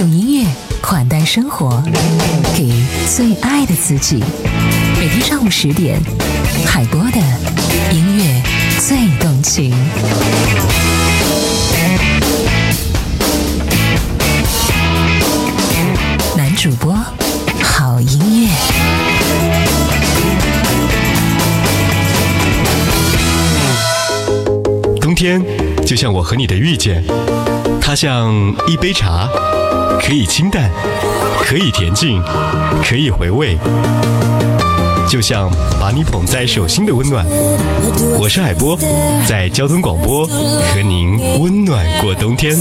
用音乐款待生活，给最爱的自己。每天上午十点，海波的音乐最动情。男主播，好音乐。冬天就像我和你的遇见，它像一杯茶。可以清淡，可以恬静，可以回味，就像把你捧在手心的温暖。我是海波，在交通广播和您温暖过冬天。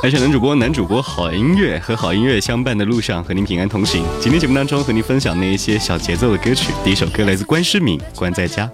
还是男主播，男主播好音乐和好音乐相伴的路上，和您平安同行。今天节目当中和您分享那一些小节奏的歌曲，第一首歌来自关诗敏，《关在家》。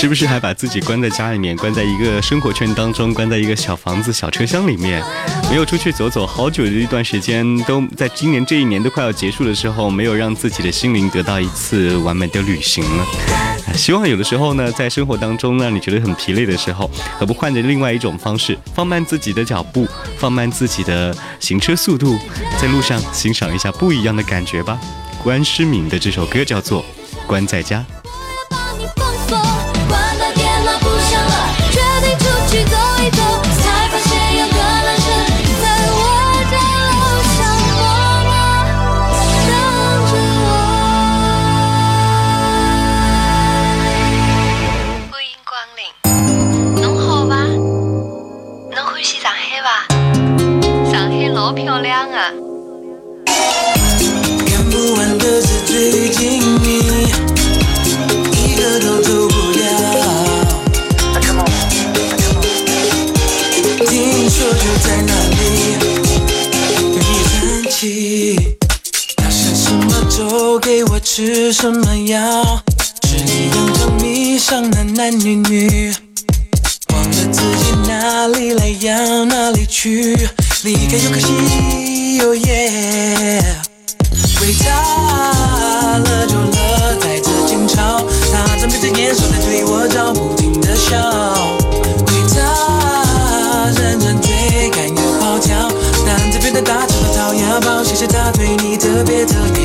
是不是还把自己关在家里面，关在一个生活圈当中，关在一个小房子、小车厢里面，没有出去走走？好久的一段时间，都在今年这一年都快要结束的时候，没有让自己的心灵得到一次完美的旅行了。希望有的时候呢，在生活当中让你觉得很疲累的时候，何不换着另外一种方式，放慢自己的脚步，放慢自己的行车速度，在路上欣赏一下不一样的感觉吧。关诗敏的这首歌叫做《关在家》。什么药？是你养成迷上男男女女，忘了自己哪里来，要哪里去，离开又可惜。耶。回他了就乐，在这争吵，他睁着双眼，却在对我招不停的笑。回他认真追，赶惹跑跳，男子变得大，成了讨厌包，谢谢他对你特别的好。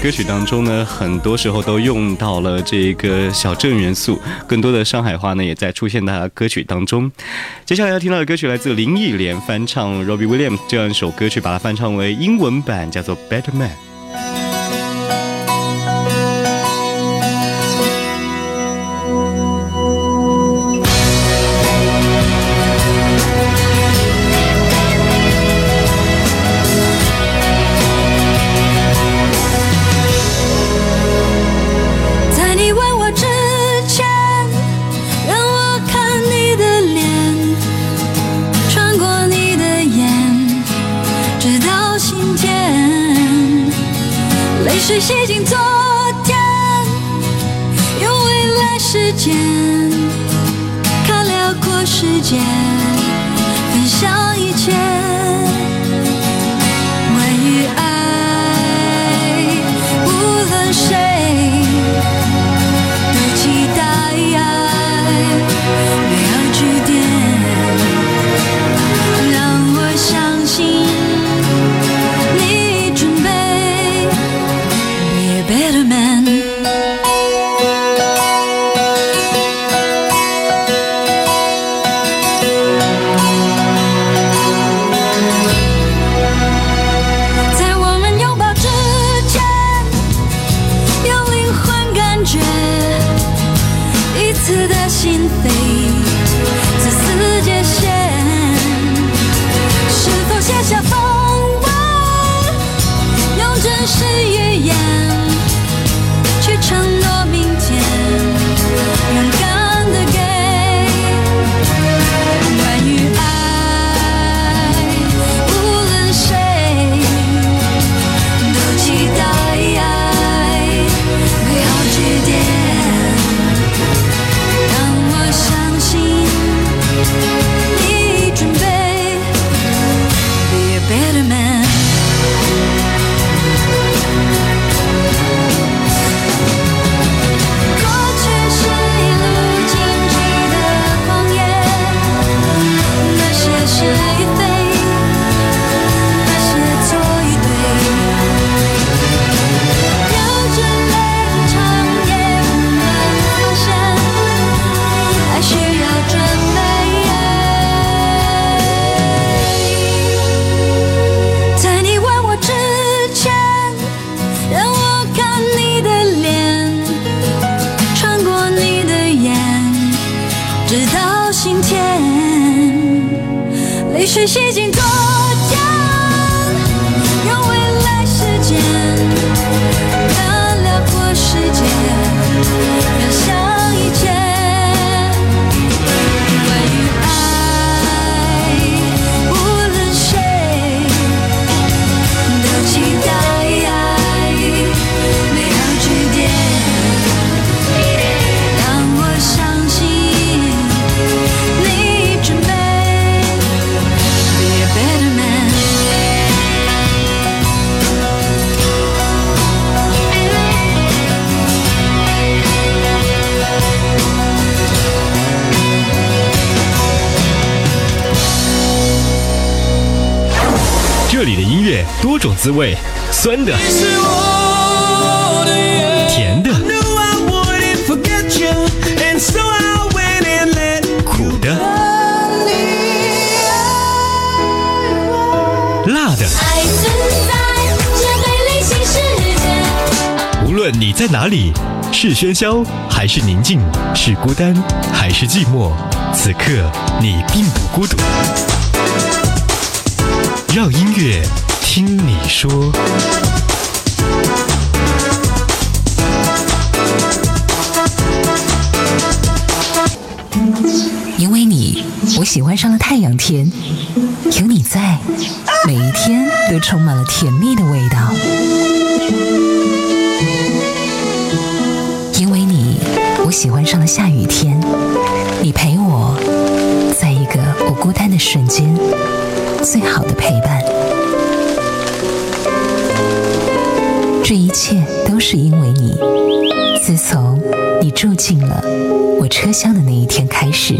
歌曲当中呢，很多时候都用到了这个小镇元素，更多的上海话呢也在出现在歌曲当中。接下来要听到的歌曲来自林忆莲翻唱 Robbie Williams 这样一首歌曲，把它翻唱为英文版，叫做 Better Man。时间，看辽阔世界。谁心经多娇？多种滋味，酸的、甜的、苦的、辣的。无论你在哪里，是喧嚣还是宁静，是孤单还是寂寞，此刻你并不孤独。让音乐。听你说，因为你，我喜欢上了太阳天，有你在，每一天都充满了甜蜜的味道。因为你，我喜欢上了下雨天，你陪我，在一个不孤单的瞬间，最好的陪伴。这一切都是因为你。自从你住进了我车厢的那一天开始，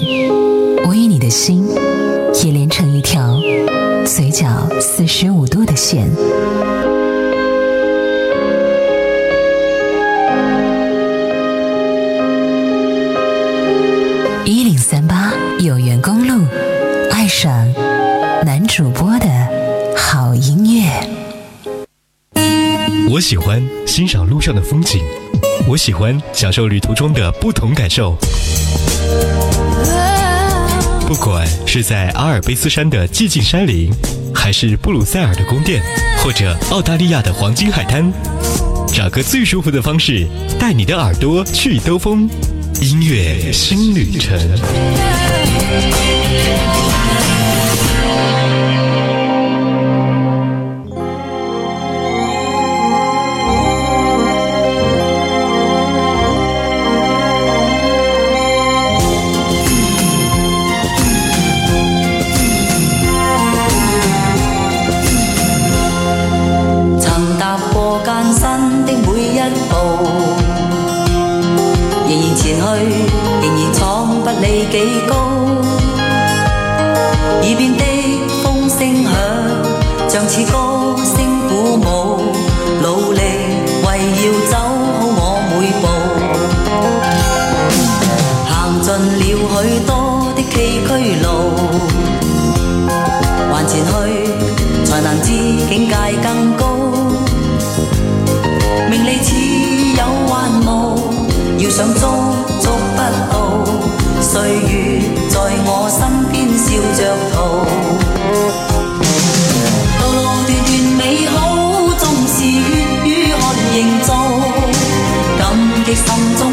我与你的心也连成一条，嘴角四十五度的线。欣赏路上的风景，我喜欢享受旅途中的不同感受。不管是在阿尔卑斯山的寂静山林，还是布鲁塞尔的宫殿，或者澳大利亚的黄金海滩，找个最舒服的方式，带你的耳朵去兜风，音乐新旅程。你幾高。耳邊的風聲響，像似歌聲鼓舞，努力為要走好我每步。行盡了許多的崎嶇路，還前去，才能知境界更高。命理似有幻霧，要想中。岁月在我身边笑着逃，道路段段美好，总是血与汗凝造，感激心中。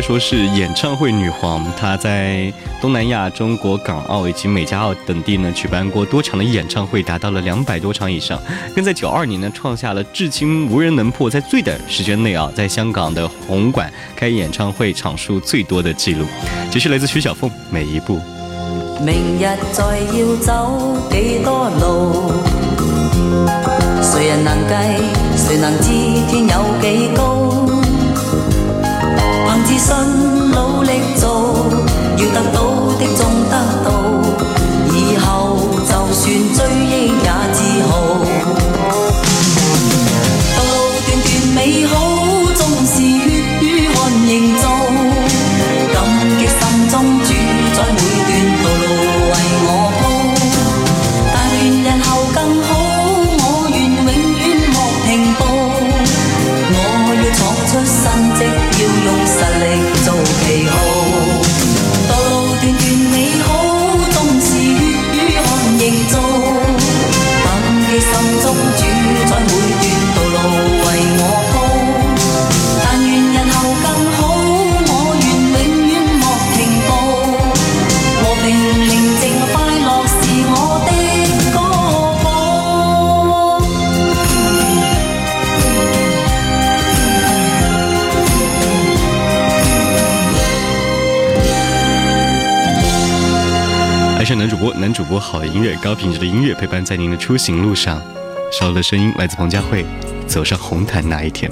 说是演唱会女皇，她在东南亚、中国、港澳以及美加澳等地呢，举办过多场的演唱会，达到了两百多场以上。更在九二年呢，创下了至今无人能破，在最短时间内啊，在香港的红馆开演唱会场数最多的记录。这是来自徐小凤，每一步。明日再要走几几多路？谁谁人能能知天有高？信，努力做，要得到。播男主播，好音乐，高品质的音乐陪伴在您的出行路上。烧的声音来自彭佳慧，走上红毯那一天。